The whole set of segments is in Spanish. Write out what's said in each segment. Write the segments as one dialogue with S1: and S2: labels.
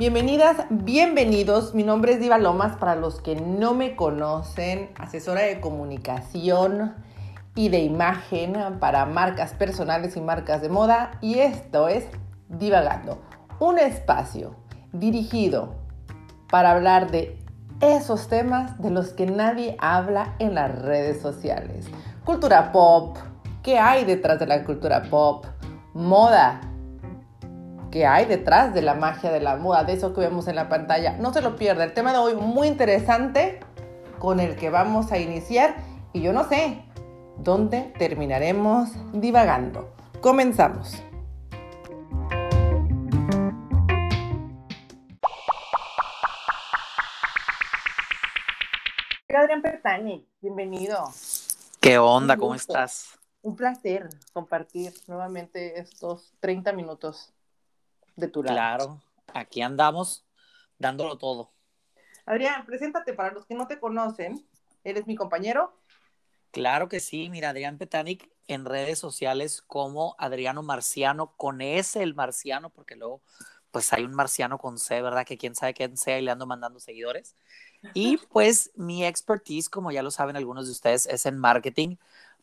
S1: Bienvenidas, bienvenidos. Mi nombre es Diva Lomas. Para los que no me conocen, asesora de comunicación y de imagen para marcas personales y marcas de moda. Y esto es Divagando, un espacio dirigido para hablar de esos temas de los que nadie habla en las redes sociales. Cultura pop, ¿qué hay detrás de la cultura pop? Moda, ¿qué hay detrás de la magia de la moda? De eso que vemos en la pantalla. No se lo pierda, el tema de hoy muy interesante con el que vamos a iniciar y yo no sé dónde terminaremos divagando. Comenzamos. Adrián Pertani, bienvenido.
S2: ¿Qué onda? ¿Cómo estás?
S1: Un placer compartir nuevamente estos 30 minutos de tu lado.
S2: Claro, aquí andamos dándolo todo.
S1: Adrián, preséntate para los que no te conocen. ¿Eres mi compañero?
S2: Claro que sí, mira, Adrián Petanic en redes sociales como Adriano Marciano, con S el marciano, porque luego pues hay un marciano con C, ¿verdad? Que quién sabe quién sea y le ando mandando seguidores. Y pues mi expertise, como ya lo saben algunos de ustedes, es en marketing,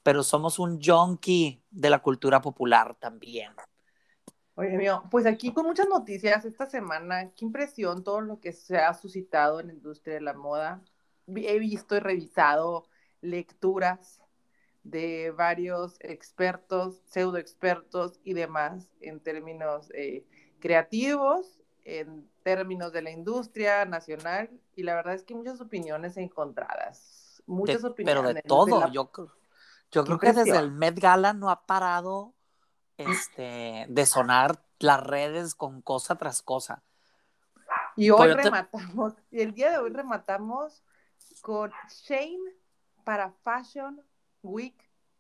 S2: pero somos un junkie de la cultura popular también.
S1: Oye, mío, pues aquí con muchas noticias esta semana, qué impresión todo lo que se ha suscitado en la industria de la moda. He visto y revisado lecturas de varios expertos, pseudo expertos y demás en términos eh, creativos, en términos de la industria nacional, y la verdad es que muchas opiniones encontradas. Muchas opiniones.
S2: Pero de todo, yo, yo creo que desde el Met Gala no ha parado este, de sonar las redes con cosa tras cosa.
S1: Y hoy rematamos, y el día de hoy rematamos con Shane para Fashion Week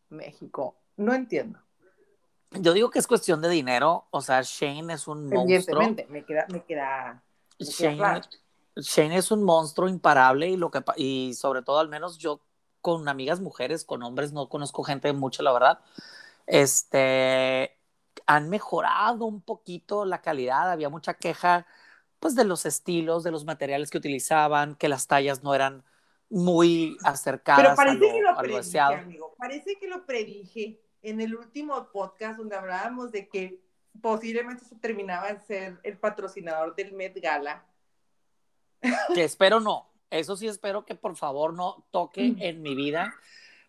S1: México. No entiendo.
S2: Yo digo que es cuestión de dinero, o sea, Shane es un monstruo.
S1: me queda, me queda,
S2: Shane, Shane, es un monstruo imparable y lo que y sobre todo al menos yo con amigas mujeres, con hombres no conozco gente mucho, la verdad. Este han mejorado un poquito la calidad, había mucha queja pues de los estilos, de los materiales que utilizaban, que las tallas no eran muy acercadas
S1: Pero parece que lo predije, amigo. Parece que lo predije en el último podcast donde hablábamos de que posiblemente se terminaba de ser el patrocinador del Met Gala.
S2: Que espero no. Eso sí espero que por favor no toque en mi vida,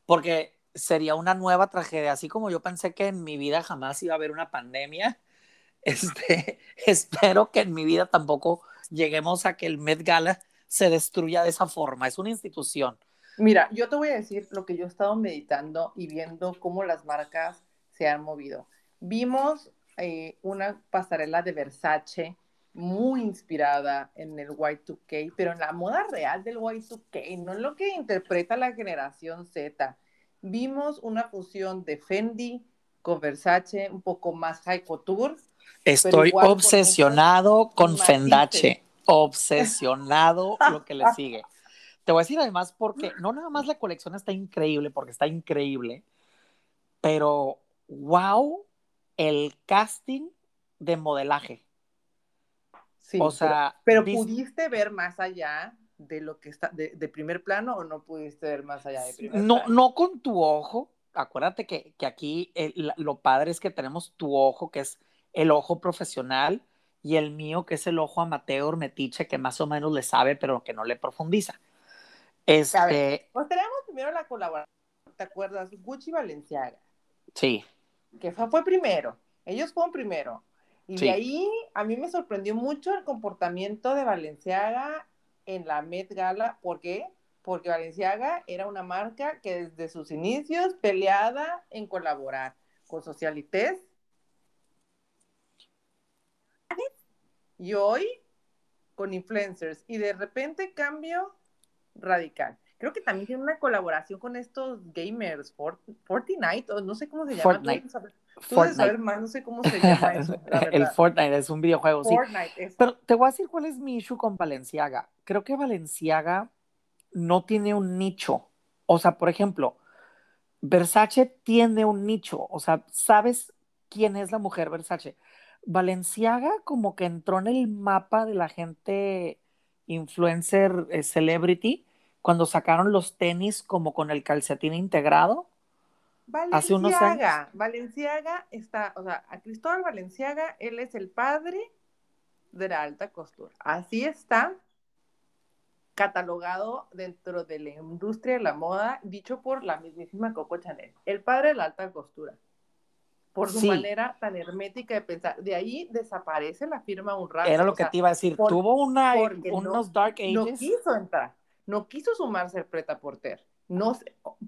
S2: porque sería una nueva tragedia. Así como yo pensé que en mi vida jamás iba a haber una pandemia, este, espero que en mi vida tampoco lleguemos a que el Met Gala se destruya de esa forma. Es una institución.
S1: Mira, yo te voy a decir lo que yo he estado meditando y viendo cómo las marcas se han movido. Vimos eh, una pasarela de Versace muy inspirada en el Y2K, pero en la moda real del Y2K, no en lo que interpreta la generación Z. Vimos una fusión de Fendi con Versace, un poco más high couture.
S2: Estoy obsesionado con, con Fendache obsesionado lo que le sigue. Te voy a decir además porque no nada más la colección está increíble, porque está increíble, pero wow, el casting de modelaje.
S1: Sí, o sea, pero, pudiste ver más allá de lo que está de, primer plano o no pudiste ver más allá de primer
S2: no,
S1: plano?
S2: No con tu ojo. Acuérdate que, aquí lo padre es que tenemos tu ojo, que es el ojo profesional, y el mío, que es el ojo amateur metiche, que más o menos le sabe, pero que no le profundiza. Este...
S1: pues tenemos primero la colaboración, ¿te acuerdas? Gucci Valenciaga.
S2: Sí.
S1: Que fue, fue primero. Ellos fueron primero. Y de ahí a mí me sorprendió mucho el comportamiento de Valenciaga en la Met Gala. ¿Por qué? Porque Valenciaga era una marca que desde sus inicios peleada en colaborar con Socialites y hoy con influencers y de repente cambio radical. Creo que también tiene una colaboración con estos gamers, Fortnite, o no sé cómo se llama.
S2: Fortnite.
S1: Tú saber más, no sé cómo se llama eso.
S2: El Fortnite es un videojuego, Fortnite, sí. Pero te voy a decir cuál es mi issue con Valenciaga. Creo que Valenciaga no tiene un nicho. O sea, por ejemplo, Versace tiene un nicho. O sea, ¿sabes quién es la mujer Versace? Valenciaga como que entró en el mapa de la gente influencer eh, celebrity cuando sacaron los tenis como con el calcetín integrado.
S1: Valenciaga, hace unos años. Valenciaga está, o sea, a Cristóbal Valenciaga, él es el padre de la alta costura. Así está catalogado dentro de la industria de la moda, dicho por la mismísima Coco Chanel, el padre de la alta costura, por su manera tan hermética de pensar. De ahí desaparece la firma un rato.
S2: Era lo que te iba a decir, tuvo una, unos dark ages.
S1: No quiso entrar, no quiso sumarse al Preta Porter. No,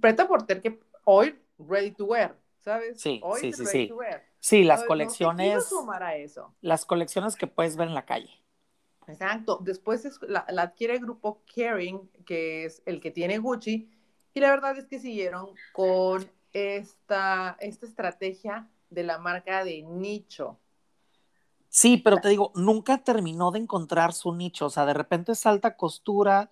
S1: Preta Porter que hoy ready to wear, ¿sabes?
S2: Sí,
S1: hoy
S2: sí, sí, sí. Sí, las colecciones.
S1: sumar a eso.
S2: Las colecciones que puedes ver en la calle.
S1: Exacto. Después la, adquiere el grupo Caring, que es el que tiene Gucci, y la verdad es que siguieron con esta, esta estrategia de la marca de nicho.
S2: Sí, pero te digo, nunca terminó de encontrar su nicho. O sea, de repente es alta costura,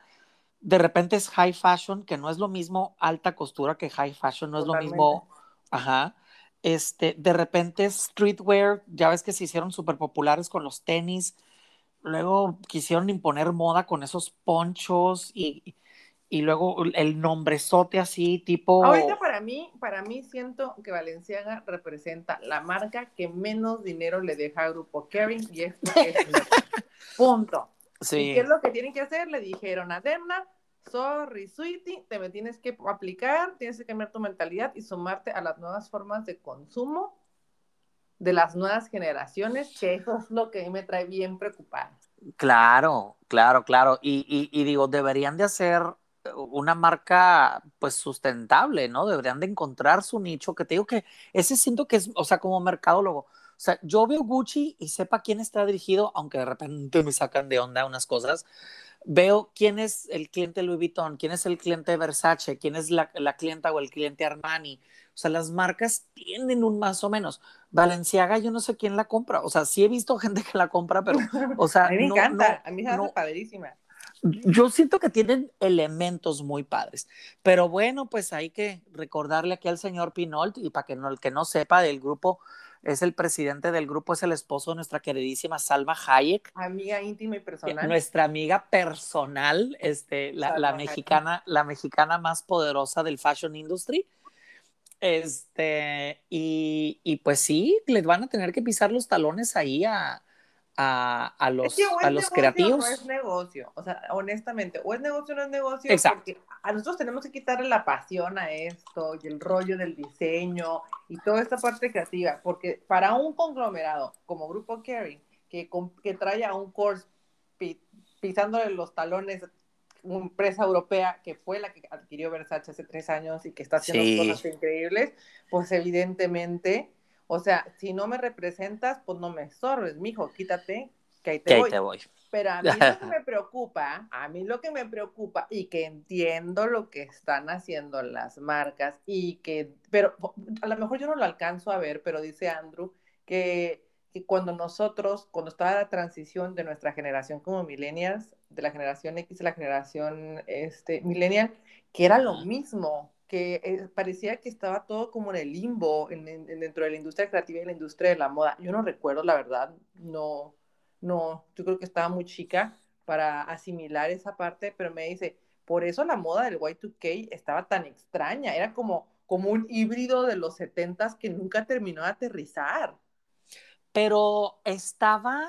S2: de repente es high fashion, que no es lo mismo alta costura que high fashion, no es lo mismo. Ajá. Este, de repente es streetwear, ya ves que se hicieron súper populares con los tenis luego quisieron imponer moda con esos ponchos y, y luego el nombrezote así, tipo...
S1: Ahorita para mí, para mí siento que Valenciaga representa la marca que menos dinero le deja a Grupo Kering y esto es punto. Sí. ¿Y qué es lo que tienen que hacer? Le dijeron a Demna, sorry, sweetie, te me tienes que aplicar, tienes que cambiar tu mentalidad y sumarte a las nuevas formas de consumo de las nuevas generaciones, que eso es lo que a mí me trae bien preocupada.
S2: Claro, claro, claro. Y, y, digo, deberían de hacer una marca pues sustentable, ¿no? Deberían de encontrar su nicho, que te digo que ese siento que es, o sea, como mercadólogo. O sea, yo veo Gucci y sepa quién está dirigido, aunque de repente me sacan de onda unas cosas, veo quién es el cliente Louis Vuitton, quién es el cliente Versace, quién es la, la clienta o el cliente Armani. O sea, las marcas tienen un más o menos. Valenciaga, yo no sé quién la compra. O sea, sí he visto gente que la compra, pero, o sea.
S1: a mí me encanta, a mí me hace padrísima.
S2: Yo siento que tienen elementos muy padres, pero bueno, pues hay que recordarle aquí al señor Pinault y para que no, el que no sepa del grupo, es el presidente del grupo, es el esposo de nuestra queridísima Salma Hayek.
S1: Amiga íntima y personal.
S2: Nuestra amiga personal, este, la, mexicana, la mexicana más poderosa del fashion industry. Este, y, y, pues sí, les van a tener que pisar los talones ahí a, a, los, a los creativos.
S1: No es negocio, o sea, honestamente, o es negocio o no es negocio, Exacto. porque a nosotros tenemos que quitarle la pasión a esto y el rollo del diseño y toda esta parte creativa, porque para un conglomerado como Grupo Caring, que, que trae a un course pisándole los talones una empresa europea que fue la que adquirió Versace hace tres años y que está haciendo cosas increíbles, pues evidentemente o sea, si no me representas, pues no me estorbes, mijo, quítate, que ahí te, voy. te voy. Pero a mí lo que me preocupa, a mí lo que me preocupa y que entiendo lo que están haciendo las marcas y que, pero a lo mejor yo no lo alcanzo a ver, pero dice Andrew que, que cuando nosotros, cuando estaba la transición de nuestra generación como millennials, de la generación X a la generación este, millennial, que era lo mismo, que eh, parecía que estaba todo como en el limbo dentro de la industria creativa y la industria de la moda. Yo no recuerdo, la verdad, no, no, yo creo que estaba muy chica para asimilar esa parte, pero me dice, por eso la moda del Y2K estaba tan extraña, era como, como un híbrido de los 70s que nunca terminó de aterrizar.
S2: Pero estaba,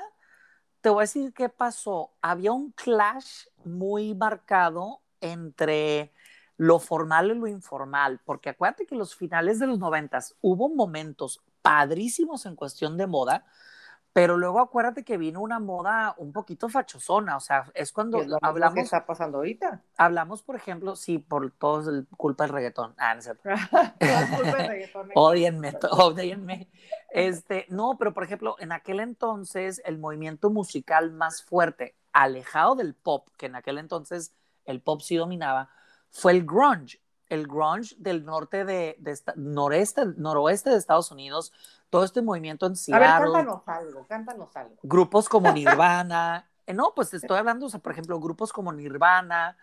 S2: te voy a decir qué pasó, había un clash muy marcado entre lo formal y lo informal, porque acuérdate que los finales de los noventas hubo momentos padrísimos en cuestión de moda, pero luego acuérdate que vino una moda un poquito fachosona, o sea, es cuando
S1: es lo hablamos. ¿Qué está pasando ahorita?
S2: Hablamos, por ejemplo, sí, por todo el culpa del reggaetón. Ah, no cierto.
S1: culpa del reggaetón.
S2: odienme, odienme. Este, no, pero por ejemplo, en aquel entonces, el movimiento musical más fuerte, alejado del pop, que en aquel entonces el pop sí dominaba, fue el grunge. El grunge del norte de, noreste, noroeste de Estados Unidos, todo este movimiento en Seattle.
S1: A ver, cántanos algo, cántanos algo.
S2: Grupos como Nirvana, eh, no, pues estoy hablando, o sea, por ejemplo, grupos como Nirvana,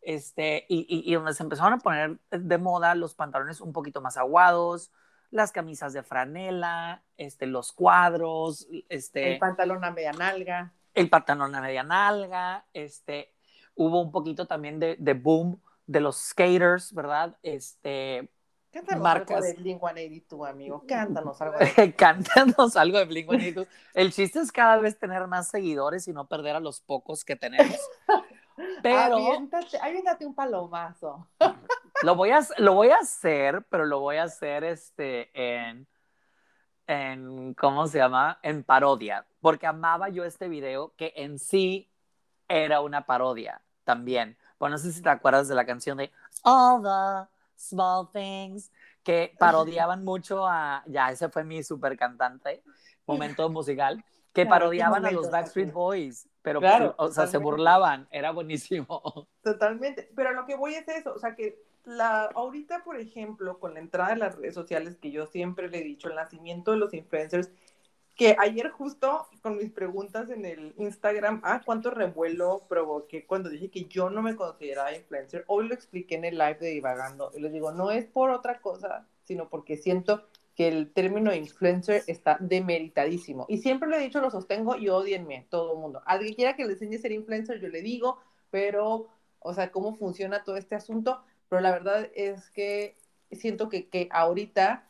S2: este, y, y, donde se empezaron a poner de moda los pantalones un poquito más aguados, las camisas de franela, este, los cuadros, este...
S1: El pantalón a media nalga.
S2: El pantalón a media nalga, este, hubo un poquito también de, de boom de los skaters, ¿verdad? Este,
S1: Cántanos marcas. algo de Blink-182, amigo. Cántanos algo. De...
S2: Cántanos algo de Blink-182. El chiste es cada vez tener más seguidores y no perder a los pocos que tenemos.
S1: Pero... Aviéntate, un palomazo.
S2: Lo voy, a, lo voy a hacer, pero lo voy a hacer este, en, en, ¿cómo se llama? En parodia. Porque amaba yo este video que en sí era una parodia también. Pues no sé si te acuerdas de la canción de All the Small Things, que parodiaban mucho a, ya, ese fue mi super cantante, momento musical, que parodiaban a los Backstreet Boys, pero, o sea, se burlaban, era buenísimo.
S1: Totalmente, pero lo que voy es eso, o sea, que la, ahorita, por ejemplo, con la entrada de las redes sociales, que yo siempre le he dicho, el nacimiento de los influencers, que ayer justo con mis preguntas en el Instagram, ah, cuánto revuelo provoqué cuando dije que yo no me consideraba influencer. Hoy lo expliqué en el live de Divagando y les digo, no es por otra cosa, sino porque siento que el término influencer está demeritadísimo. Y siempre lo he dicho, lo sostengo y odienme, todo el mundo. Alguien quiera que le enseñe a ser influencer, yo le digo, pero, o sea, cómo funciona todo este asunto. Pero la verdad es que siento que, que ahorita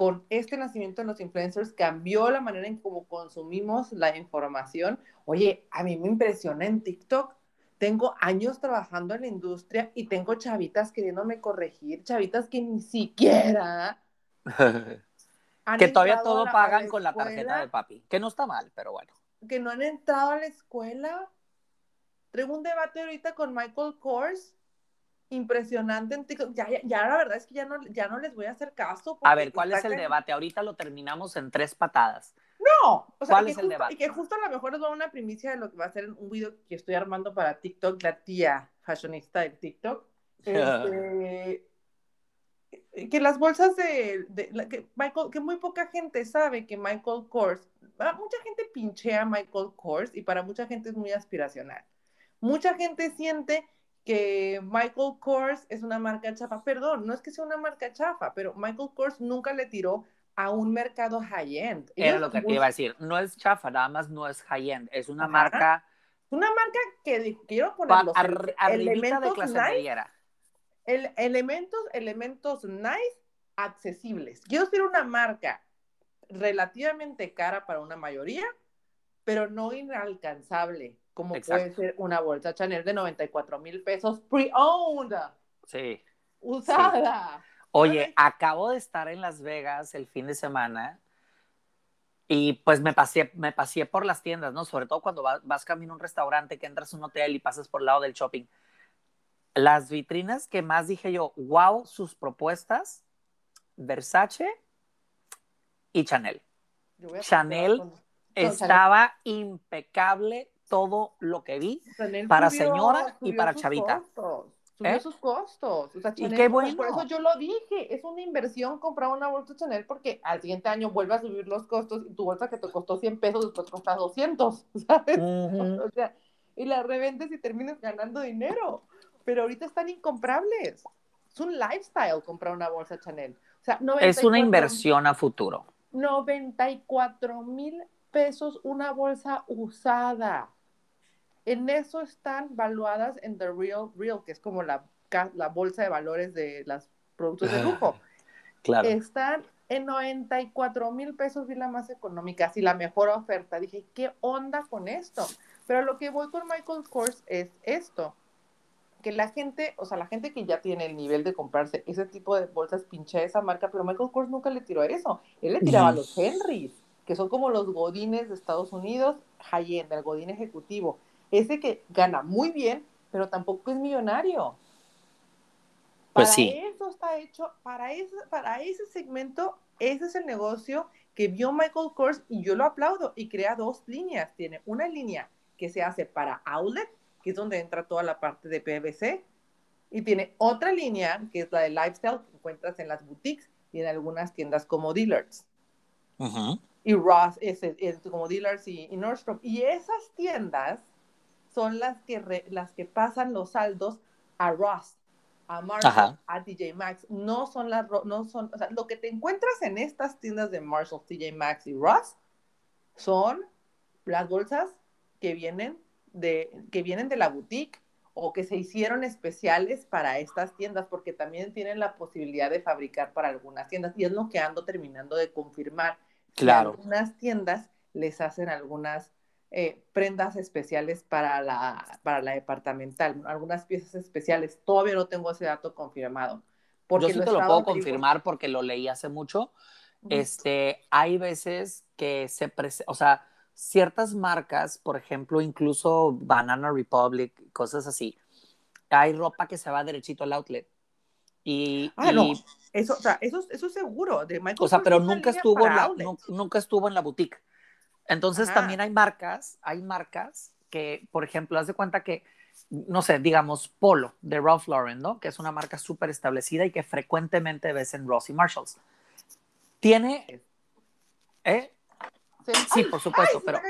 S1: con este nacimiento de los influencers cambió la manera en cómo consumimos la información. Oye, a mí me impresiona en TikTok. Tengo años trabajando en la industria y tengo chavitas queriéndome corregir, chavitas que ni siquiera...
S2: que todavía todo pagan con la tarjeta de papi, que no está mal, pero bueno.
S1: Que no han entrado a la escuela. Traigo un debate ahorita con Michael Kors impresionante en TikTok. Ya, ya, la verdad es que ya no, ya no les voy a hacer caso.
S2: A ver, ¿cuál es el debate? Ahorita lo terminamos en tres patadas.
S1: No, o sea, ¿cuál es el debate? Y que justo a lo mejor les voy a una primicia de lo que va a ser un video que estoy armando para TikTok, la tía fashionista de TikTok. Este, que las bolsas de, que Michael, que muy poca gente sabe que Michael Kors, ah, mucha gente pinchea a Michael Kors y para mucha gente es muy aspiracional. Mucha gente siente que Michael Kors es una marca chafa. Perdón, no es que sea una marca chafa, pero Michael Kors nunca le tiró a un mercado high-end.
S2: Era lo que te iba a decir. No es chafa, nada más no es high-end. Es una marca...
S1: Una marca que quiero poner los
S2: elementos de clase nice,
S1: el, elementos, elementos nice, accesibles. Quiero ser una marca relativamente cara para una mayoría, pero no inalcanzable como puede ser una bolsa Chanel de 94 mil pesos pre-owned.
S2: Sí.
S1: Usada.
S2: Oye, acabo de estar en Las Vegas el fin de semana y pues me pasé, me pasé por las tiendas, ¿no? Sobre todo cuando vas, vas camino a un restaurante, que entras a un hotel y pasas por el lado del shopping. Las vitrinas que más dije yo, wow, sus propuestas, Versace y Chanel. Chanel estaba impecable todo lo que vi para señora y para chavita.
S1: Subió ¿Eh? sus costos.
S2: y qué bueno.
S1: Por eso yo lo dije, es una inversión comprar una bolsa Chanel porque al siguiente año vuelve a subir los costos y tu bolsa que te costó 100 pesos después cuesta 200, ¿sabes? o sea, y la revendes y terminas ganando dinero. Pero ahorita están incomprables. Es un lifestyle comprar una bolsa Chanel. O sea,
S2: es una inversión a futuro.
S1: 94 mil pesos una bolsa usada. En eso están valuadas en The Real Real, que es como la, la bolsa de valores de los productos de lujo.
S2: Claro.
S1: Están en 94 mil pesos y la más económica, así la mejor oferta. Dije, ¿qué onda con esto? Pero lo que voy con Michael Kors es esto, que la gente, o sea, la gente que ya tiene el nivel de comprarse ese tipo de bolsas pinche esa marca, pero Michael Kors nunca le tiró a eso. Él le tiraba a los Henrys, que son como los godines de Estados Unidos, high-end, el godín ejecutivo ese que gana muy bien, pero tampoco es millonario.
S2: Pues
S1: para
S2: sí.
S1: eso está hecho, para ese, para ese segmento, ese es el negocio que vio Michael Kors y yo lo aplaudo y crea dos líneas. Tiene una línea que se hace para outlet, que es donde entra toda la parte de PVC, y tiene otra línea que es la de lifestyle que encuentras en las boutiques y en algunas tiendas como dealers. Y Ross, es, como dealers y, y Nordstrom. Y esas tiendas son las que, las que pasan los saldos a Ross, a Marshall, a TJ Maxx, no son las, no son, o sea, lo que te encuentras en estas tiendas de Marshall, TJ Maxx y Ross son las bolsas que vienen de, que vienen de la boutique o que se hicieron especiales para estas tiendas, porque también tienen la posibilidad de fabricar para algunas tiendas, y es lo que ando terminando de confirmar.
S2: Claro.
S1: algunas tiendas les hacen algunas eh, prendas especiales para la, para la departamental, algunas piezas especiales. Todavía no tengo ese dato confirmado.
S2: Porque Yo sí te lo puedo confirmar porque lo leí hace mucho. Este, hay veces que se, o sea, ciertas marcas, por ejemplo, incluso Banana Republic, cosas así, hay ropa que se va derechito al outlet. Y,
S1: ah, no. Eso, o sea, eso, eso es seguro. De
S2: o sea, pero nunca estuvo, en la, nunca estuvo en la boutique. Entonces también hay marcas, hay marcas que, por ejemplo, haz de cuenta que, no sé, digamos Polo de Ralph Lauren, ¿no? Que es una marca súper establecida y que frecuentemente ves en Ross y Marshalls. Tiene, ¿eh? Sí, por supuesto, pero...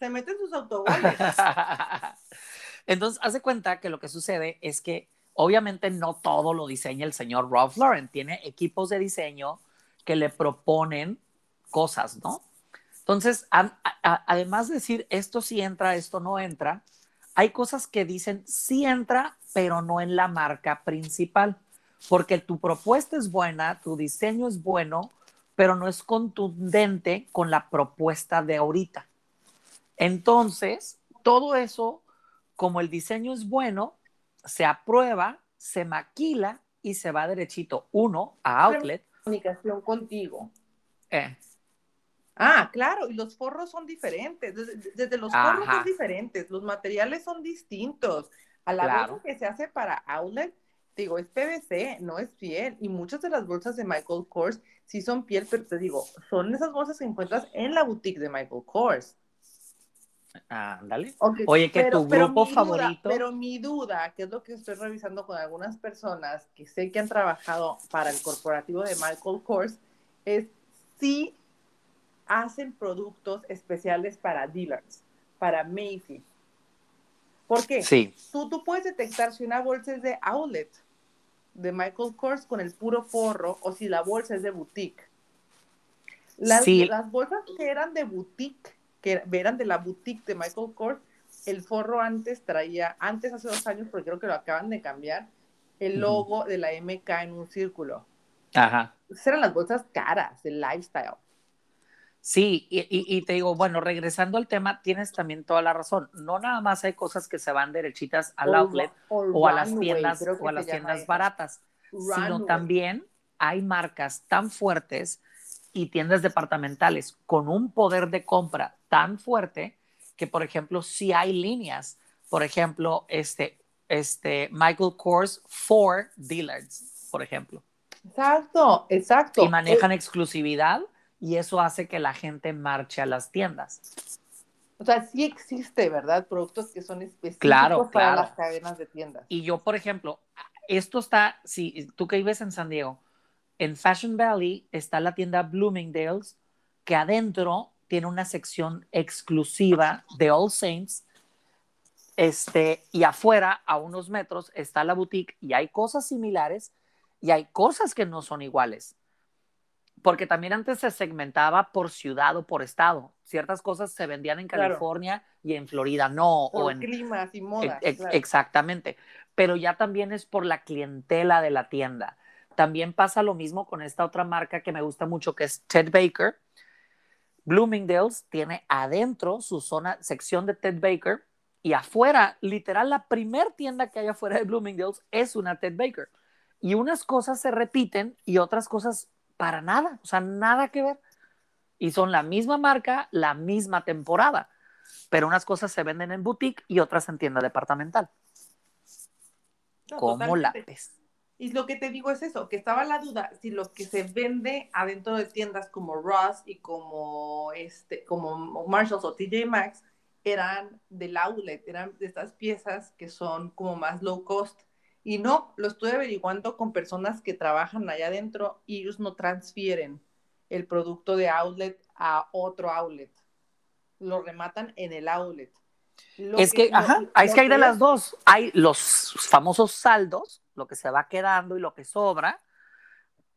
S1: Se meten sus autobuses.
S2: Entonces, haz de cuenta que lo que sucede es que obviamente no todo lo diseña el señor Ralph Lauren. Tiene equipos de diseño que le proponen cosas, ¿no? Entonces, además de decir esto sí entra, esto no entra, hay cosas que dicen sí entra, pero no en la marca principal, porque tu propuesta es buena, tu diseño es bueno, pero no es contundente con la propuesta de ahorita. Entonces, todo eso, como el diseño es bueno, se aprueba, se maquila y se va derechito, uno, a outlet.
S1: Comunicación contigo.
S2: Eh.
S1: Ah, claro, y los forros son diferentes. Desde, los forros son diferentes, los materiales son distintos. A la vez que se hace para outlet, digo, es PVC, no es piel. Y muchas de las bolsas de Michael Kors sí son piel, pero te digo, son esas bolsas que encuentras en la boutique de Michael Kors.
S2: Ándale. Oye, que tu grupo favorito.
S1: pero mi duda, que es lo que estoy revisando con algunas personas que sé que han trabajado para el corporativo de Michael Kors, es si hacen productos especiales para dealers, para Macy's. ¿Por qué?
S2: Sí.
S1: Tú, tú puedes detectar si una bolsa es de outlet de Michael Kors con el puro forro o si la bolsa es de boutique. Las, las bolsas que eran de boutique, que eran de la boutique de Michael Kors, el forro antes traía, antes hace dos años, porque creo que lo acaban de cambiar, el logo de la MK en un círculo.
S2: Ajá.
S1: Esas eran las bolsas caras, del lifestyle.
S2: Sí, y, te digo, bueno, regresando al tema, tienes también toda la razón. No nada más hay cosas que se van derechitas al outlet o, a las tiendas o a las tiendas baratas, sino también hay marcas tan fuertes y tiendas departamentales con un poder de compra tan fuerte que, por ejemplo, si hay líneas, por ejemplo, este, este Michael Kors for Dealers, por ejemplo.
S1: Exacto, exacto.
S2: Y manejan exclusividad y eso hace que la gente marche a las tiendas.
S1: O sea, sí existe, ¿verdad? Productos que son específicos para las cadenas de tiendas.
S2: Y yo, por ejemplo, esto está, si tú que vives en San Diego, en Fashion Valley está la tienda Bloomingdale's, que adentro tiene una sección exclusiva de All Saints, este, y afuera, a unos metros, está la boutique, y hay cosas similares, y hay cosas que no son iguales porque también antes se segmentaba por ciudad o por estado. Ciertas cosas se vendían en California y en Florida no.
S1: Por
S2: o en
S1: climas y modas.
S2: Exactamente. Pero ya también es por la clientela de la tienda. También pasa lo mismo con esta otra marca que me gusta mucho, que es Ted Baker. Bloomingdale's tiene adentro su zona, sección de Ted Baker, y afuera, literal, la primer tienda que hay afuera de Bloomingdale's es una Ted Baker. Y unas cosas se repiten y otras cosas para nada, o sea, nada que ver. Y son la misma marca, la misma temporada, pero unas cosas se venden en boutique y otras en tienda departamental. ¿Cómo la ves?
S1: Y lo que te digo es eso, que estaba la duda si lo que se vende adentro de tiendas como Ross y como este, como Marshalls o TJ Maxx eran del outlet, eran de estas piezas que son como más low cost y no, lo estoy averiguando con personas que trabajan allá adentro y ellos no transfieren el producto de outlet a otro outlet. Lo rematan en el outlet.
S2: es que, ajá, es que hay de las dos. Hay los famosos saldos, lo que se va quedando y lo que sobra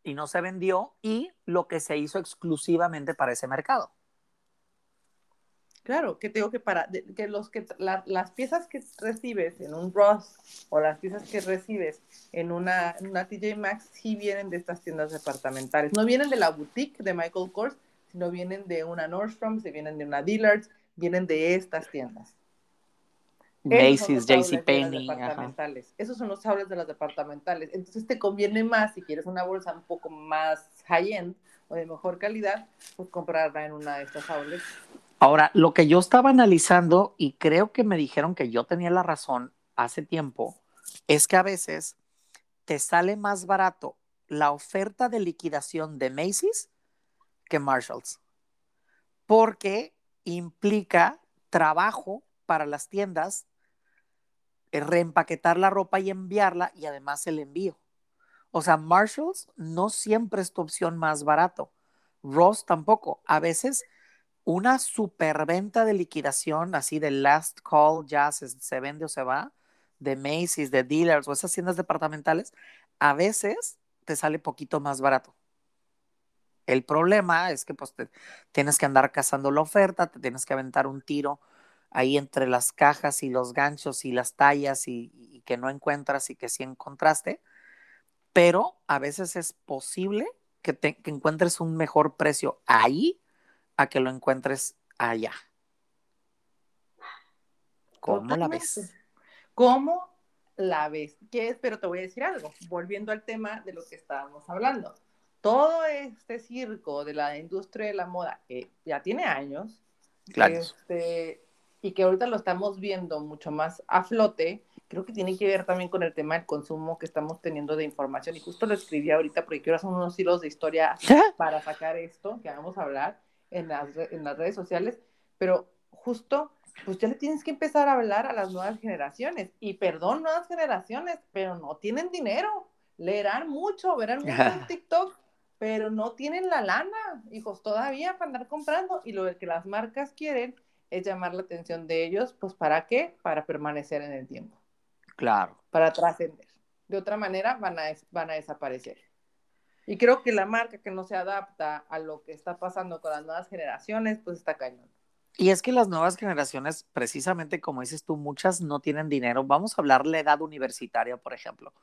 S2: y no se vendió, y lo que se hizo exclusivamente para ese mercado.
S1: Claro, que tengo que para que los que las piezas que recibes en un Ross o las piezas que recibes en una, una TJ Maxx sí vienen de estas tiendas departamentales. No vienen de la boutique de Michael Kors, sino vienen de una Nordstrom, se vienen de una Dillard's, vienen de estas tiendas.
S2: Macy's, JCPenney.
S1: Esos son los sabores de las departamentales. Entonces te conviene más si quieres una bolsa un poco más high-end o de mejor calidad, pues comprarla en una de estas outlets
S2: Ahora, lo que yo estaba analizando, y creo que me dijeron que yo tenía la razón hace tiempo, es que a veces te sale más barato la oferta de liquidación de Macy's que Marshalls, porque implica trabajo para las tiendas, eh, reempaquetar la ropa y enviarla y además el envío. O sea, Marshalls no siempre es tu opción más barato. Ross tampoco. A veces una superventa de liquidación, así de last call, ya se, vende o se va, de Macy's, de dealers o esas tiendas departamentales, a veces te sale poquito más barato. El problema es que pues tienes que andar cazando la oferta, te tienes que aventar un tiro ahí entre las cajas y los ganchos y las tallas y, que no encuentras y que sí encontraste, pero a veces es posible que, que encuentres un mejor precio ahí a que lo encuentres allá. ¿Cómo la ves?
S1: ¿Cómo la ves? ¿Qué es? Pero te voy a decir algo, volviendo al tema de lo que estábamos hablando. Todo este circo de la industria de la moda, que ya tiene años, este, y que ahorita lo estamos viendo mucho más a flote, creo que tiene que ver también con el tema del consumo que estamos teniendo de información. Y justo lo escribí ahorita porque quiero hacer unos hilos de historia para sacar esto que vamos a hablar en las, en las redes sociales, pero justo, pues ya le tienes que empezar a hablar a las nuevas generaciones. Y perdón, nuevas generaciones, pero no tienen dinero. Leerán mucho, verán mucho en TikTok, pero no tienen la lana, hijos, todavía para andar comprando. Y lo que las marcas quieren es llamar la atención de ellos, pues ¿para qué? Para permanecer en el tiempo.
S2: Claro.
S1: Para trascender. De otra manera van a, van a desaparecer. Y creo que la marca que no se adapta a lo que está pasando con las nuevas generaciones, pues está cañón.
S2: Y es que las nuevas generaciones, precisamente como dices tú, muchas no tienen dinero. Vamos a hablar de la edad universitaria, por ejemplo.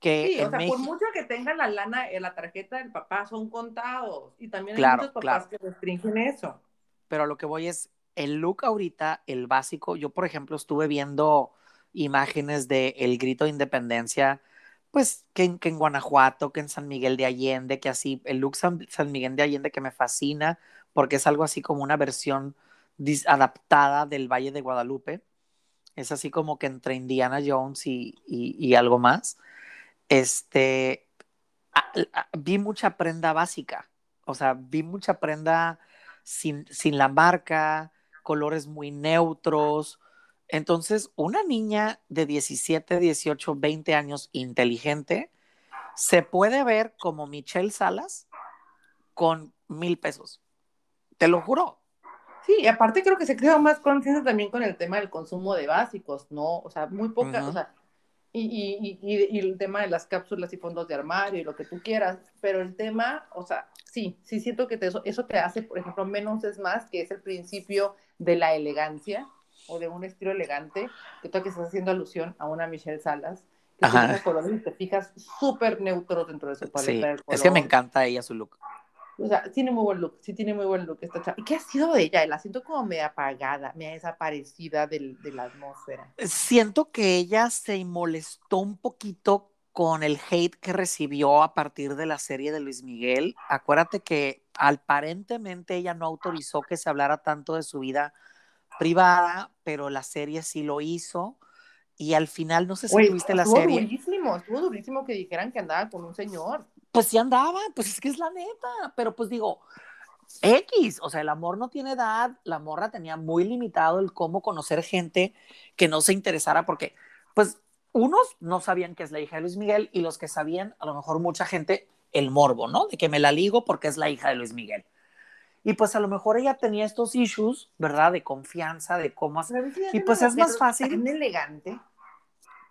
S2: Que
S1: sí, o sea, por mucho que tengan la lana en la tarjeta del papá, son contados. Y también hay muchos papás que restringen eso.
S2: Pero lo que voy es, el look ahorita, el básico, yo por ejemplo estuve viendo imágenes de El Grito de Independencia pues que en, que en, Guanajuato, que en San Miguel de Allende, que así, el look San, Miguel de Allende que me fascina, porque es algo así como una versión adaptada del Valle de Guadalupe. Es así como que entre Indiana Jones y, algo más. Este, vi mucha prenda básica, o sea, vi mucha prenda sin, sin la marca, colores muy neutros, entonces, una niña de 17, 18, 20 años inteligente se puede ver como Michelle Salas con mil pesos. Te lo juro.
S1: Sí, y aparte creo que se crea más conciencia también con el tema del consumo de básicos, ¿no? O sea, muy pocas, o sea, y, y, el tema de las cápsulas y fondos de armario y lo que tú quieras, pero el tema, o sea, sí, sí siento que eso, eso te hace, por ejemplo, menos es más, que es el principio de la elegancia, o de un estilo elegante, que tú que estás haciendo alusión a una Michelle Salas, que tiene colores y te fijas súper neutro dentro de su paleta.
S2: Sí, es que me encanta ella su look.
S1: O sea, tiene muy buen look, sí tiene muy buen look esta chava. ¿Y qué ha sido de ella? La siento como media apagada, media desaparecida de la atmósfera.
S2: Siento que ella se molestó un poquito con el hate que recibió a partir de la serie de Luis Miguel. Acuérdate que aparentemente ella no autorizó que se hablara tanto de su vida privada, pero la serie sí lo hizo. Y al final, no sé si tuviste la serie.
S1: Estuvo durísimo, estuvo durísimo que dijeran que andaba con un señor.
S2: Pues sí andaba, pues es que es la neta. Pero pues digo, X, o sea, el amor no tiene edad. La morra tenía muy limitado el cómo conocer gente que no se interesara, porque, pues, unos no sabían que es la hija de Luis Miguel y los que sabían, a lo mejor mucha gente, el morbo, ¿no? De que me la ligo porque es la hija de Luis Miguel. Y pues a lo mejor ella tenía estos issues, ¿verdad? De confianza, de cómo hacer. Y pues es más fácil.
S1: Tan elegante.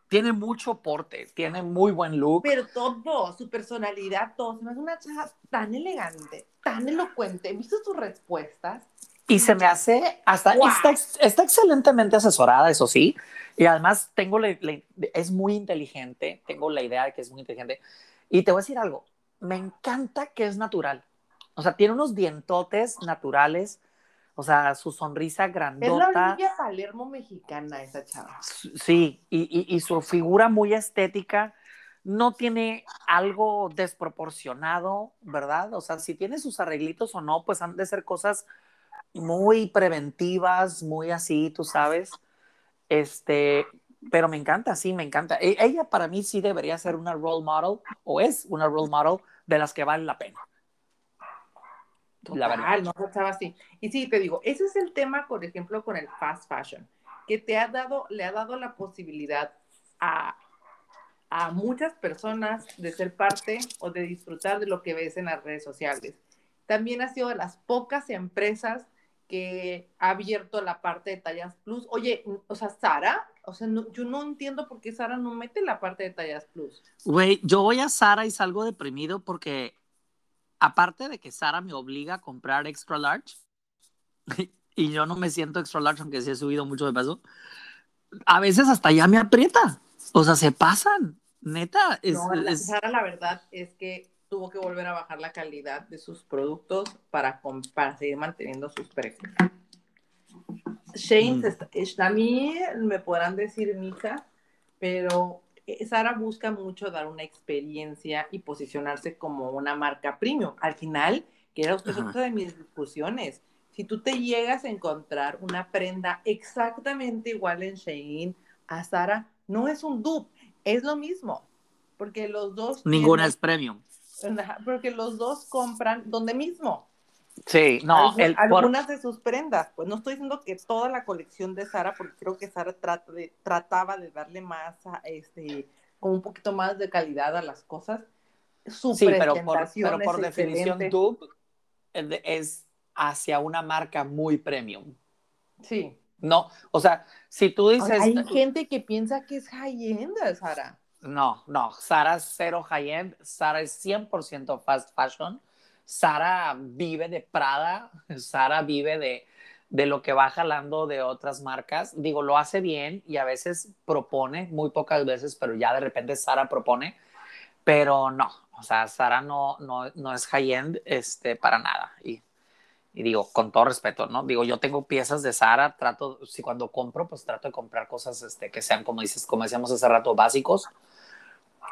S2: Tiene mucho porte, tiene muy buen look.
S1: Pero todo, su personalidad, todo. Hace una chava tan elegante, tan elocuente. ¿Viste sus respuestas?
S2: Y se me hace hasta está, está, excelentemente asesorada, eso sí. Y además tengo es muy inteligente, tengo la idea de que es muy inteligente. Y te voy a decir algo, me encanta que es natural. O sea, tiene unos dientotes naturales. O sea, su sonrisa grandota.
S1: Es la Olivia Palermo mexicana esa chava.
S2: Sí, y, y, y, su figura muy estética no tiene algo desproporcionado, ¿verdad? O sea, si tiene sus arreglitos o no, pues han de ser cosas muy preventivas, muy así, tú sabes. Este, pero me encanta, sí, me encanta. E, ella para mí sí debería ser una role model, o es una role model de las que valen la pena.
S1: La verdad. no estaba así. Y sí, te digo, ese es el tema, por ejemplo, con el fast fashion, que te ha dado, le ha dado la posibilidad a, a muchas personas de ser parte o de disfrutar de lo que ves en las redes sociales. También ha sido de las pocas empresas que ha abierto la parte de tallas plus. Oye, o sea, Sara, o sea, yo no entiendo por qué Sara no mete la parte de tallas plus.
S2: Güey, yo voy a Sara y salgo deprimido porque aparte de que Sara me obliga a comprar extra large y yo no me siento extra large aunque sí he subido mucho de peso, a veces hasta ya me aprieta. O sea, se pasan. Neta, es,
S1: Sara la verdad es que tuvo que volver a bajar la calidad de sus productos para, para seguir manteniendo sus precios. Shane, mm. a mí me podrán decir Mika, pero Sara busca mucho dar una experiencia y posicionarse como una marca premium. Al final, que era usted otra de mis discusiones, si tú te llegas a encontrar una prenda exactamente igual en Shein a Sara, no es un dupe, es lo mismo, porque los dos...
S2: Ninguna es premium.
S1: Porque los dos compran donde mismo.
S2: Sí, no.
S1: algunas de sus prendas. Pues no estoy diciendo que toda la colección de Sara, porque creo que Sara trata de, trataba de darle más, este, como un poquito más de calidad a las cosas.
S2: Su sí, pero por, pero por definición, Dub es hacia una marca muy premium.
S1: Sí.
S2: No, o sea, si tú dices.
S1: hay gente que piensa que es high-end, Sara.
S2: No, no, Sara es cero high-end, Sara es 100% fast fashion, Sara vive de Prada, Sara vive de, de lo que va jalando de otras marcas. Digo, lo hace bien y a veces propone, muy pocas veces, pero ya de repente Sara propone, pero no, o sea, Sara no, no, no es high-end este, para nada. Y, y, digo, con todo respeto, ¿no? Digo, yo tengo piezas de Sara, trato, si cuando compro, pues trato de comprar cosas este, que sean, como dices, como decíamos hace rato, básicos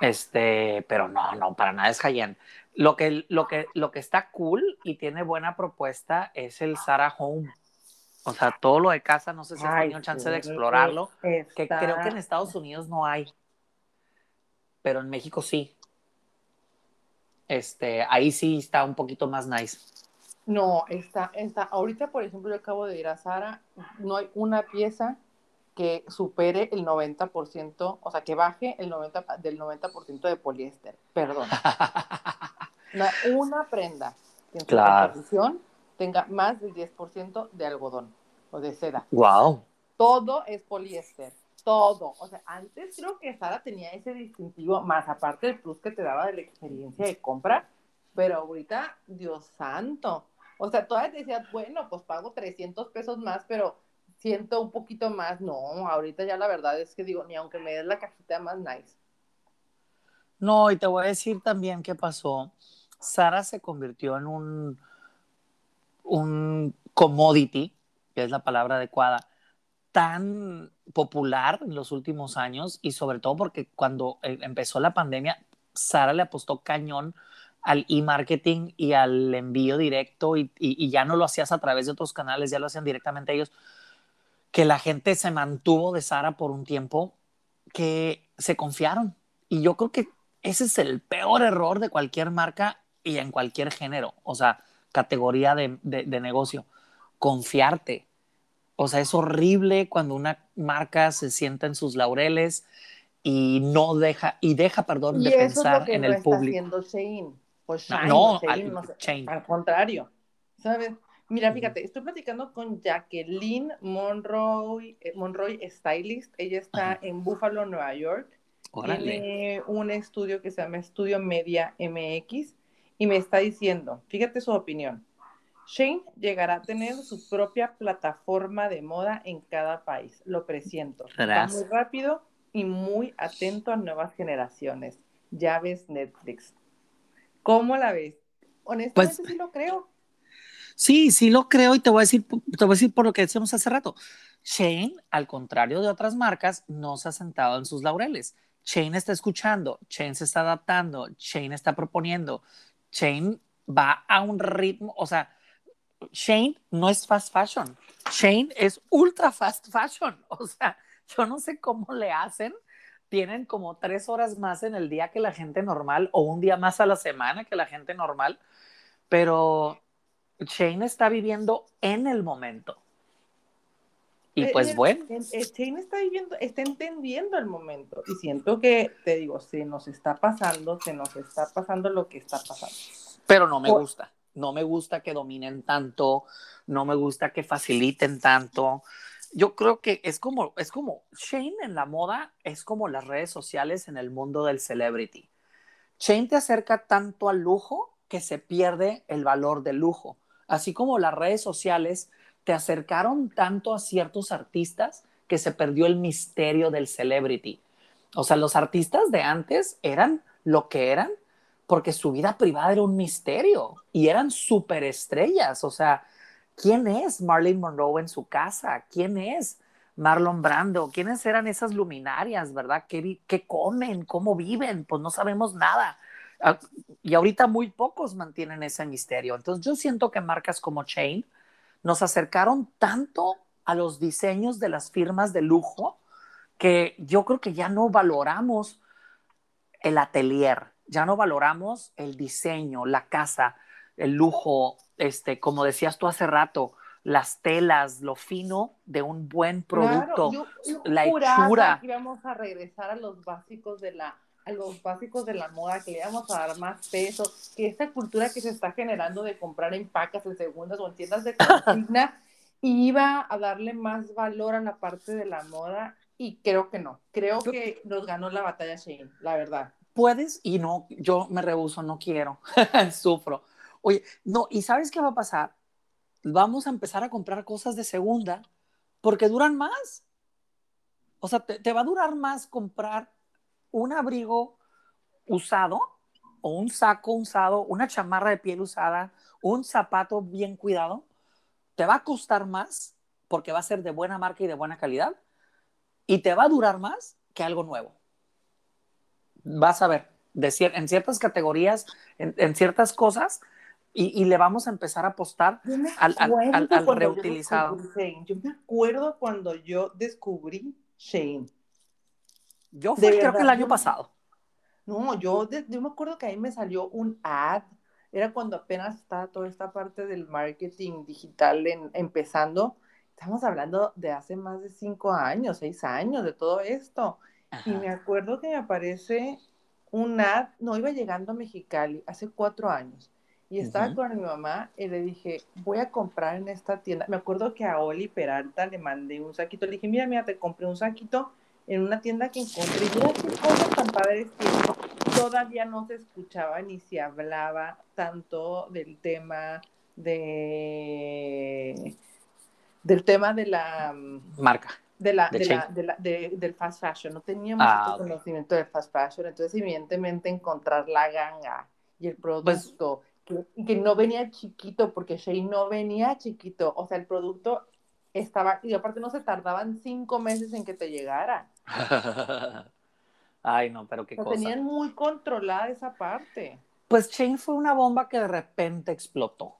S2: este, pero no, no, para nada es high Lo que, lo, que, lo que está cool y tiene buena propuesta es el Sara Home. O sea, todo lo de casa, no sé si has tenido chance de explorarlo, que creo que en Estados Unidos no hay, pero en México sí. Este, ahí sí está un poquito más nice.
S1: No, está, está, ahorita por ejemplo yo acabo de ir a Sara, no hay una pieza que supere el 90%, o sea, que baje el 90, del 90% de poliéster, perdón. una, prenda que en su composición tenga más del 10% de algodón o de seda.
S2: Wow.
S1: Todo es poliéster, todo. O sea, antes creo que Sara tenía ese distintivo, más aparte del plus que te daba de la experiencia de compra, pero ahorita, Dios santo. O sea, todavía te decías, bueno, pues pago 300 pesos más, pero siento un poquito más, no, ahorita ya la verdad es que digo, ni aunque me des la cajita más nice.
S2: No, y te voy a decir también qué pasó. Sara se convirtió en un, un commodity, que es la palabra adecuada, tan popular en los últimos años y sobre todo porque cuando eh, empezó la pandemia, Sara le apostó cañón al e-marketing y al envío directo y, y, ya no lo hacías a través de otros canales, ya lo hacían directamente ellos que la gente se mantuvo de Sara por un tiempo, que se confiaron. Y yo creo que ese es el peor error de cualquier marca y en cualquier género, o sea, categoría de, de, negocio. Confiarte. O sea, es horrible cuando una marca se sienta en sus laureles y no deja, y deja, perdón, de pensar en el público.
S1: Haciendo Shane. Pues no, al, al contrario, ¿sabes? Mira, fíjate, estoy platicando con Jacqueline Monroy, eh, Monroy Stylist. Ella está en Buffalo, Nueva York. Tiene un estudio que se llama Estudio Media MX y me está diciendo, fíjate su opinión. Shane llegará a tener su propia plataforma de moda en cada país. Lo presiento. Va muy rápido y muy atento a nuevas generaciones. Ya ves Netflix. ¿Cómo la ves? Honestamente pues sí lo creo.
S2: Sí, sí lo creo y te voy a decir, te voy a decir por lo que decíamos hace rato. Shane, al contrario de otras marcas, no se ha sentado en sus laureles. Shane está escuchando, Shane se está adaptando, Shane está proponiendo, Shane va a un ritmo, o sea, Shane no es fast fashion, Shane es ultra fast fashion, o sea, yo no sé cómo le hacen, tienen como tres horas más en el día que la gente normal o un día más a la semana que la gente normal, pero Shane está viviendo en el momento. Y eh, pues bueno.
S1: Shane está viviendo, está entendiendo el momento. Y siento que, te digo, se nos está pasando, se nos está pasando lo que está pasando.
S2: Pero no me gusta. No me gusta que dominen tanto, no me gusta que faciliten tanto. Yo creo que es como, es como, Shane en la moda es como las redes sociales en el mundo del celebrity. Shane te acerca tanto al lujo que se pierde el valor del lujo así como las redes sociales te acercaron tanto a ciertos artistas que se perdió el misterio del celebrity. O sea, los artistas de antes eran lo que eran porque su vida privada era un misterio y eran superestrellas. O sea, ¿quién es Marilyn Monroe en su casa? ¿Quién es Marlon Brando? ¿Quiénes eran esas luminarias, verdad? ¿Qué, qué comen? ¿Cómo viven? Pues no sabemos nada. Ah, y ahorita muy pocos mantienen ese misterio. Entonces yo siento que marcas como Chain nos acercaron tanto a los diseños de las firmas de lujo que yo creo que ya no valoramos el atelier, ya no valoramos el diseño, la casa, el lujo, este, como decías tú hace rato, las telas, lo fino de un buen producto, la hechura.
S1: Vamos a regresar a los básicos de la a los básicos de la moda, que le íbamos a dar más peso, que esta cultura que se está generando de comprar en pacas, en segundas o en tiendas de consigna, iba a darle más valor a la parte de la moda y creo que no. Creo que nos ganó la batalla Shane, la verdad.
S2: Puedes y no, yo me rehuso, no quiero, sufro. Oye, no, ¿y sabes qué va a pasar? Vamos a empezar a comprar cosas de segunda porque duran más. O sea, te va a durar más comprar un abrigo usado o un saco usado, una chamarra de piel usada, un zapato bien cuidado, te va a costar más porque va a ser de buena marca y de buena calidad y te va a durar más que algo nuevo. Vas a ver, en ciertas categorías, en, ciertas cosas, y, le vamos a empezar a apostar al, reutilizado.
S1: Yo, me acuerdo cuando yo descubrí Shane.
S2: Yo fui creo que el año pasado.
S1: No, yo, yo me acuerdo que ahí me salió un ad. Era cuando apenas estaba toda esta parte del marketing digital empezando. Estamos hablando de hace más de cinco años, seis años de todo esto. Y me acuerdo que me aparece un ad, no iba llegando a Mexicali hace cuatro años. Y estaba con mi mamá y le dije, voy a comprar en esta tienda. Me acuerdo que a Oli Peralta le mandé un saquito. Le dije, mira, mira, te compré un saquito en una tienda que encontré. Y mira qué cosas tan padres que todavía no se escuchaba ni se hablaba tanto del tema de del tema de la
S2: mm, marca.
S1: de la, de la, de la del fast fashion. No teníamos ah, conocimiento del fast fashion. Entonces evidentemente encontrar la ganga y el pues producto que, que, no venía chiquito porque Shane no venía chiquito. O sea el producto estaba y aparte no se tardaban cinco meses en que te llegara
S2: Ay, no, pero qué cosa.
S1: Tenían muy controlada esa parte.
S2: Pues Chain fue una bomba que de repente explotó.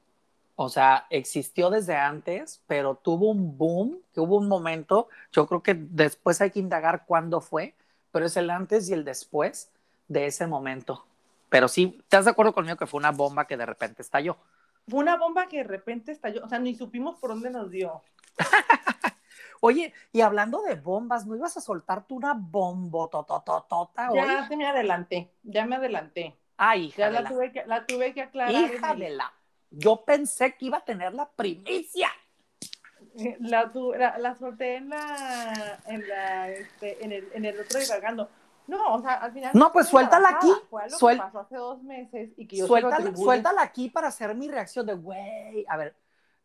S2: O sea, existió desde antes, pero tuvo un boom, que hubo un momento, yo creo que después hay que indagar cuándo fue, pero es el antes y el después de ese momento. Pero sí, ¿estás de acuerdo conmigo que fue una bomba que de repente estalló?
S1: Fue una bomba que de repente estalló, o sea, ni supimos por dónde nos dio.
S2: Oye, y hablando de bombas, ¿no ibas a soltarte una bombotototota
S1: Ya se me adelanté, ya me adelanté.
S2: Ay,
S1: ya la, tuve que, la tuve que aclarar.
S2: Hija de la. Yo pensé que iba a tener la primicia.
S1: La, la, la solté en la, en la, este, en el, en el otro divagando. No, o sea, al final.
S2: No, pues suéltala aquí. Suel-
S1: pasó hace dos meses y que yo
S2: Suéltala, suéltala aquí para hacer mi reacción de, güey, a ver,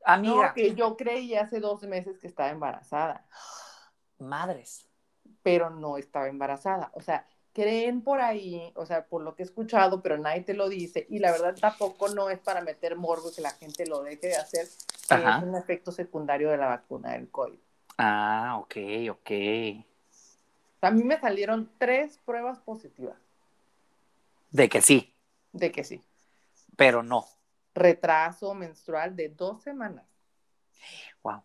S1: No,
S2: amiga,
S1: que yo creí hace dos meses que estaba embarazada,
S2: madres.
S1: pero no estaba embarazada. O sea, creen por ahí, o sea, por lo que he escuchado, pero nadie te lo dice. Y la verdad tampoco no es para meter morbo y que la gente lo deje de hacer. que. Es un efecto secundario de la vacuna del COVID.
S2: Ah, ok, ok.
S1: A mí me salieron tres pruebas positivas
S2: De que sí,
S1: de que sí.
S2: pero no.
S1: Retraso menstrual de dos semanas.
S2: Wow.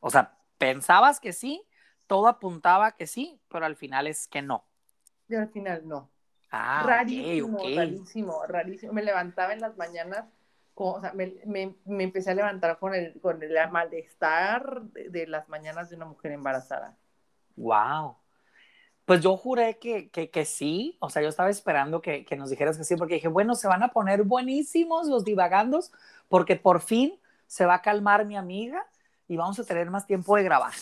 S2: O sea, pensabas que sí, todo apuntaba que sí, pero al final es que no.
S1: Y al final no.
S2: Ah,
S1: rarísimo, rarísimo, rarísimo. Me levantaba en las mañanas, con- o sea, me, me- me empecé a levantar con el, con el malestar de, de las mañanas de una mujer embarazada.
S2: Wow. Pues yo juré que, que, que sí, o sea, yo estaba esperando que, que nos dijeras que sí, porque dije, bueno, se van a poner buenísimos los divagandos, porque por fin se va a calmar mi amiga y vamos a tener más tiempo de grabar.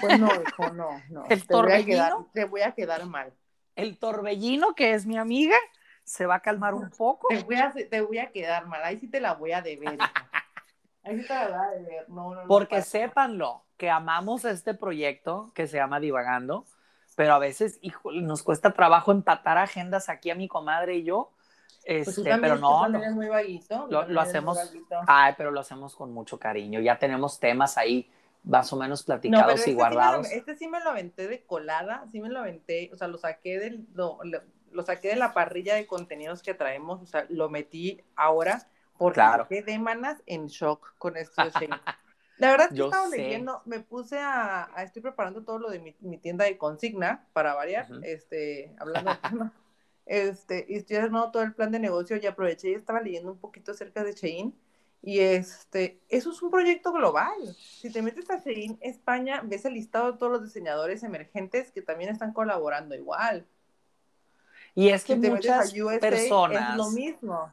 S1: Pues no, hijo, no, no.
S2: ¿El
S1: te, voy a quedar, te voy a quedar mal.
S2: El torbellino, que es mi amiga, se va a calmar un poco.
S1: Te voy a, te voy a quedar mal. Ahí sí te la voy a deber. Ahí sí te la voy a deber. No, no, no.
S2: Porque
S1: pasa.
S2: sépanlo, que amamos este proyecto que se llama Divagando, pero a veces, híjole, nos cuesta trabajo empatar agendas aquí a mi comadre y yo.
S1: Pues
S2: Este,
S1: también,
S2: pero no, no.
S1: eres muy vaguito.
S2: Lo- lo
S1: muy
S2: hacemos-
S1: vaguito.
S2: Ay, pero lo hacemos con mucho cariño. Ya tenemos temas ahí más o menos
S1: No, pero
S2: platicados
S1: este
S2: y
S1: sí, lo,
S2: guardados.
S1: este sí me lo aventé de colada, sí me lo aventé, o sea, lo saqué del, lo, lo- saqué de la parrilla de contenidos que traemos, o sea, lo metí ahora porque
S2: Claro.
S1: quedé manas en shock con esto de. La verdad es que
S2: Yo
S1: estaba
S2: sé.
S1: leyendo, me puse a, a- estoy preparando todo lo de mi, mi tienda de consigna para variar, este, hablando de tema, este, y estoy armando todo el plan de negocio y aproveché y estaba leyendo un poquito acerca de Shein y este, eso es un proyecto global. Si te metes a Shein España, ves el listado de todos los diseñadores emergentes que también están colaborando igual.
S2: Y es que
S1: Si te metes a
S2: muchas
S1: USA,
S2: personas,
S1: es lo mismo.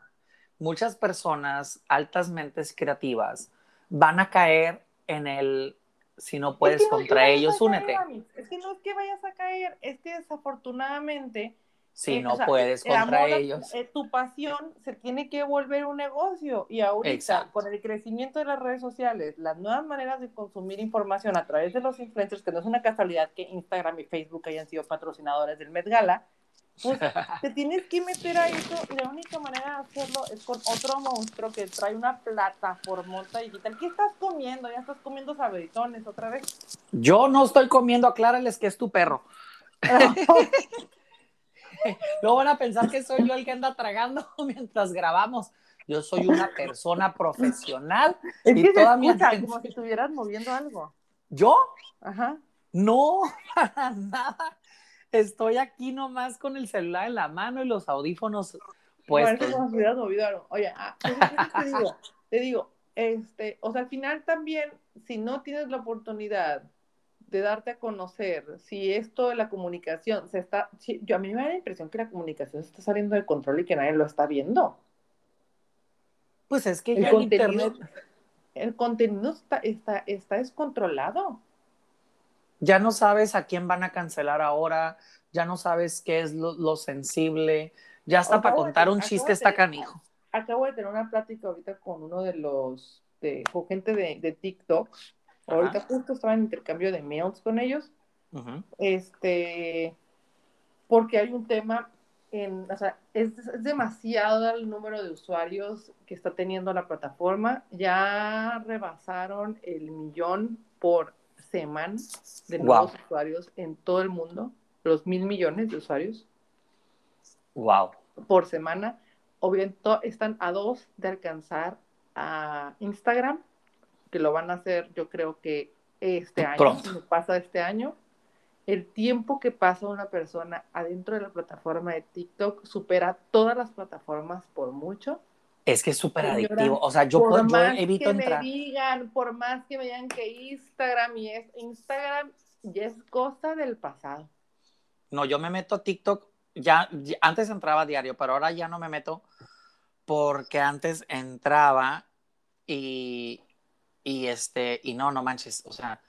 S2: muchas personas altas mentes creativas van a caer en el si no puedes
S1: Es que no es que
S2: contra ellos,
S1: caer,
S2: únete.
S1: Es que no es que vayas a caer, es que desafortunadamente
S2: Si
S1: Eh,
S2: no
S1: o sea,
S2: puedes contra ellos.
S1: eh, tu pasión se tiene que volver un negocio y ahorita
S2: Exacto.
S1: con el crecimiento de las redes sociales, las nuevas maneras de consumir información a través de los influencers, que no es una casualidad que Instagram y Facebook hayan sido patrocinadores del Met Gala, pues te tienes que meter a eso y la única manera de hacerlo es con otro monstruo que trae una plataformota digital. ¿Qué estás comiendo? Ya estás comiendo sabritones otra vez.
S2: Yo no estoy comiendo, aclárales que es tu perro. Luego van a pensar que soy yo el que anda tragando mientras grabamos. Yo soy una persona profesional.
S1: es
S2: Y
S1: se
S2: toda mi
S1: escucha
S2: atención-
S1: como si estuvieras moviendo algo.
S2: ¿Yo?
S1: Ajá.
S2: No, para nada. Estoy aquí nomás con el celular en la mano y los audífonos puestos.
S1: Oye, ah, pues, te digo, te digo, este, o sea, al final también, si no tienes la oportunidad de darte a conocer, si esto de la comunicación se está, si- yo a mí me da la impresión que la comunicación se está saliendo de control y que nadie lo está viendo.
S2: Pues es que
S1: El
S2: ya
S1: contenido,
S2: internet
S1: el contenido está, está, está descontrolado.
S2: Ya no sabes a quién van a cancelar ahora, ya no sabes qué es lo, lo sensible, ya hasta para
S1: Acabo
S2: contar un chiste está canijo.
S1: Acabo de tener una plática ahorita con uno de los, de, con gente de, de TikTok. Ahorita justo estaba en intercambio de mails con ellos. Este, porque hay un tema, en, o sea, es, es demasiado el número de usuarios que está teniendo la plataforma, ya rebasaron el millón por semana de nuevos
S2: Wow.
S1: usuarios en todo el mundo, los mil millones de usuarios
S2: Wow.
S1: por semana, obviamente están a dos de alcanzar a Instagram, que lo van a hacer yo creo que este año,
S2: Pronto.
S1: si no pasa este año. El tiempo que pasa una persona adentro de la plataforma de TikTok supera todas las plataformas por mucho.
S2: Es que es súper adictivo. O sea, yo,
S1: por
S2: puedo- yo
S1: más
S2: evito
S1: que
S2: entrar.
S1: me digan, por más que me digan que Instagram y es Instagram ya es cosa del pasado.
S2: No, yo me meto a TikTok, ya, ya- antes entraba a diario, pero ahora ya no me meto porque antes entraba y, y este, y no, no manches, o sea,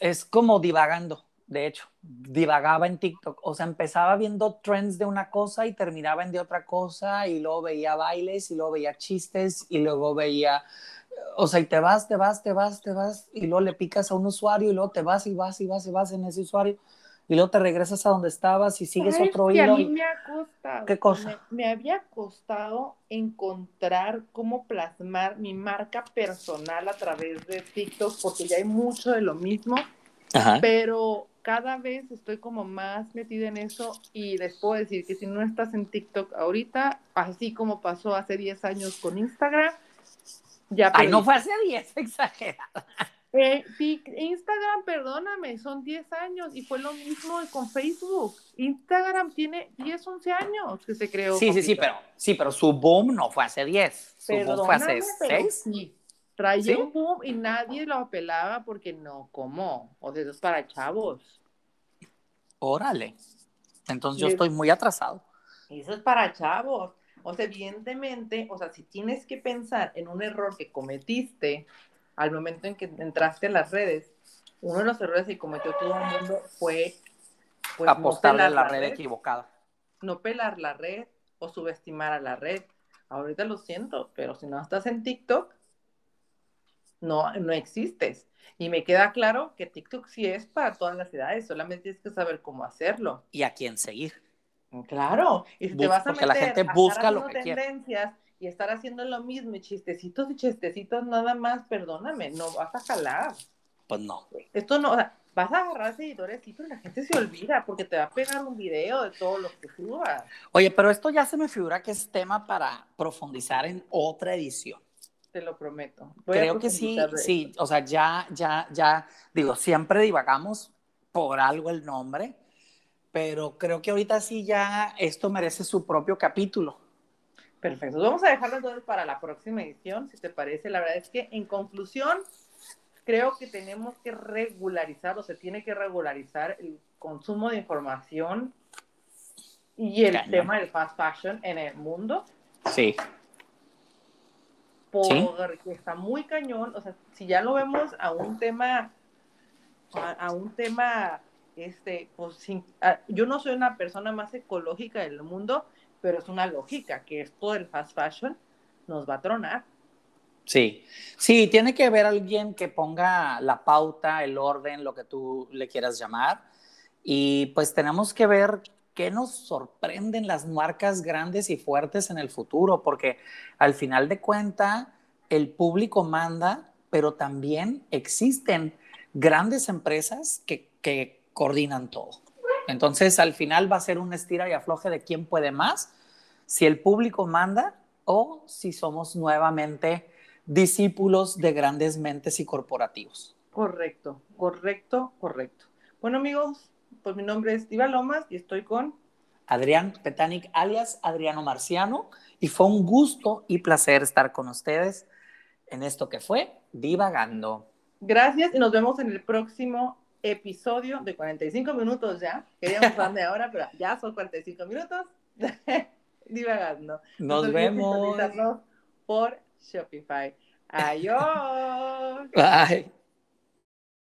S2: es como divagando, de hecho, divagaba en TikTok, o sea, empezaba viendo trends de una cosa y terminaba en de otra cosa y luego veía bailes y luego veía chistes y luego veía, o sea, y te vas, te vas, te vas, te vas y luego le picas a un usuario y luego te vas y vas y vas y vas en ese usuario y luego te regresas a donde estabas y sigues otro
S1: hilo. A mí me ha costado.
S2: ¿Qué cosa?
S1: Me, había costado encontrar cómo plasmar mi marca personal a través de TikTok, porque ya hay mucho de lo mismo. Pero cada vez estoy como más metida en eso y les puedo decir que si no estás en TikTok ahorita, así como pasó hace 10 años con Instagram,
S2: ya. Ay, no fue hace 10, exagerada.
S1: Eh, Instagram, perdóname, son 10 años y fue lo mismo con Facebook. Instagram tiene 10, 11 años que se creó.
S2: Sí, sí, sí, pero, sí, pero su boom no fue hace 10. Su boom fue hace 6.
S1: Sí, traía un boom y nadie lo apelaba porque no, ¿cómo? O sea, eso es para chavos.
S2: Órale. Entonces yo estoy muy atrasado.
S1: Eso es para chavos. O sea, evidentemente, o sea, si tienes que pensar en un error que cometiste, al momento en que entraste a las redes, uno de los errores que cometió todo el mundo fue
S2: pues, apostarle a la, red, equivocada.
S1: No pelar la red o subestimar a la red. Ahorita lo siento, pero si no estás en TikTok, no, no existes. Y me queda claro que TikTok sí es para todas las edades, solamente tienes que saber cómo hacerlo.
S2: Y a quién seguir.
S1: Claro, y si te vas a meter
S2: la gente busca lo que
S1: tendencias, y estar haciendo lo mismo y chistecitos y chistecitos nada más, perdóname, no vas a jalar.
S2: Pues no.
S1: Esto no, o sea, vas a agarrar seguidores, sí, pero la gente se olvida porque te va a pegar un video de todo lo que subas.
S2: Oye, pero esto ya se me figura que es tema para profundizar en otra edición.
S1: Te lo prometo.
S2: Creo que sí, sí, o sea, ya, ya, ya, digo, siempre divagamos por algo el nombre, pero creo que ahorita sí ya esto merece su propio capítulo.
S1: Perfecto. Vamos a dejarlo entonces para la próxima edición, si te parece. La verdad es que en conclusión, creo que tenemos que regularizar o se tiene que regularizar el consumo de información y el tema del fast fashion en el mundo.
S2: Sí.
S1: Porque está muy cañón. O sea, si ya lo vemos a un tema, a, un tema, este, pues sin, yo no soy una persona más ecológica del mundo, pero es una lógica que esto del fast fashion nos va a tronar.
S2: Sí, sí, tiene que haber alguien que ponga la pauta, el orden, lo que tú le quieras llamar. Y pues tenemos que ver qué nos sorprenden las marcas grandes y fuertes en el futuro, porque al final de cuenta el público manda, pero también existen grandes empresas que, que coordinan todo. Entonces, al final va a ser un estira y afloje de quién puede más, si el público manda o si somos nuevamente discípulos de grandes mentes y corporativos.
S1: Correcto, correcto, correcto. Bueno, amigos, pues mi nombre es Diva Lomas y estoy con
S2: Adrián Petanic, alias Adriano Marciano, y fue un gusto y placer estar con ustedes en esto que fue Divagando.
S1: Gracias y nos vemos en el próximo episodio de 45 minutos ya. Queríamos darle ahora, pero ya son 45 minutos divagando.
S2: Nos, vemos
S1: por Shopify. Adiós.
S2: Bye.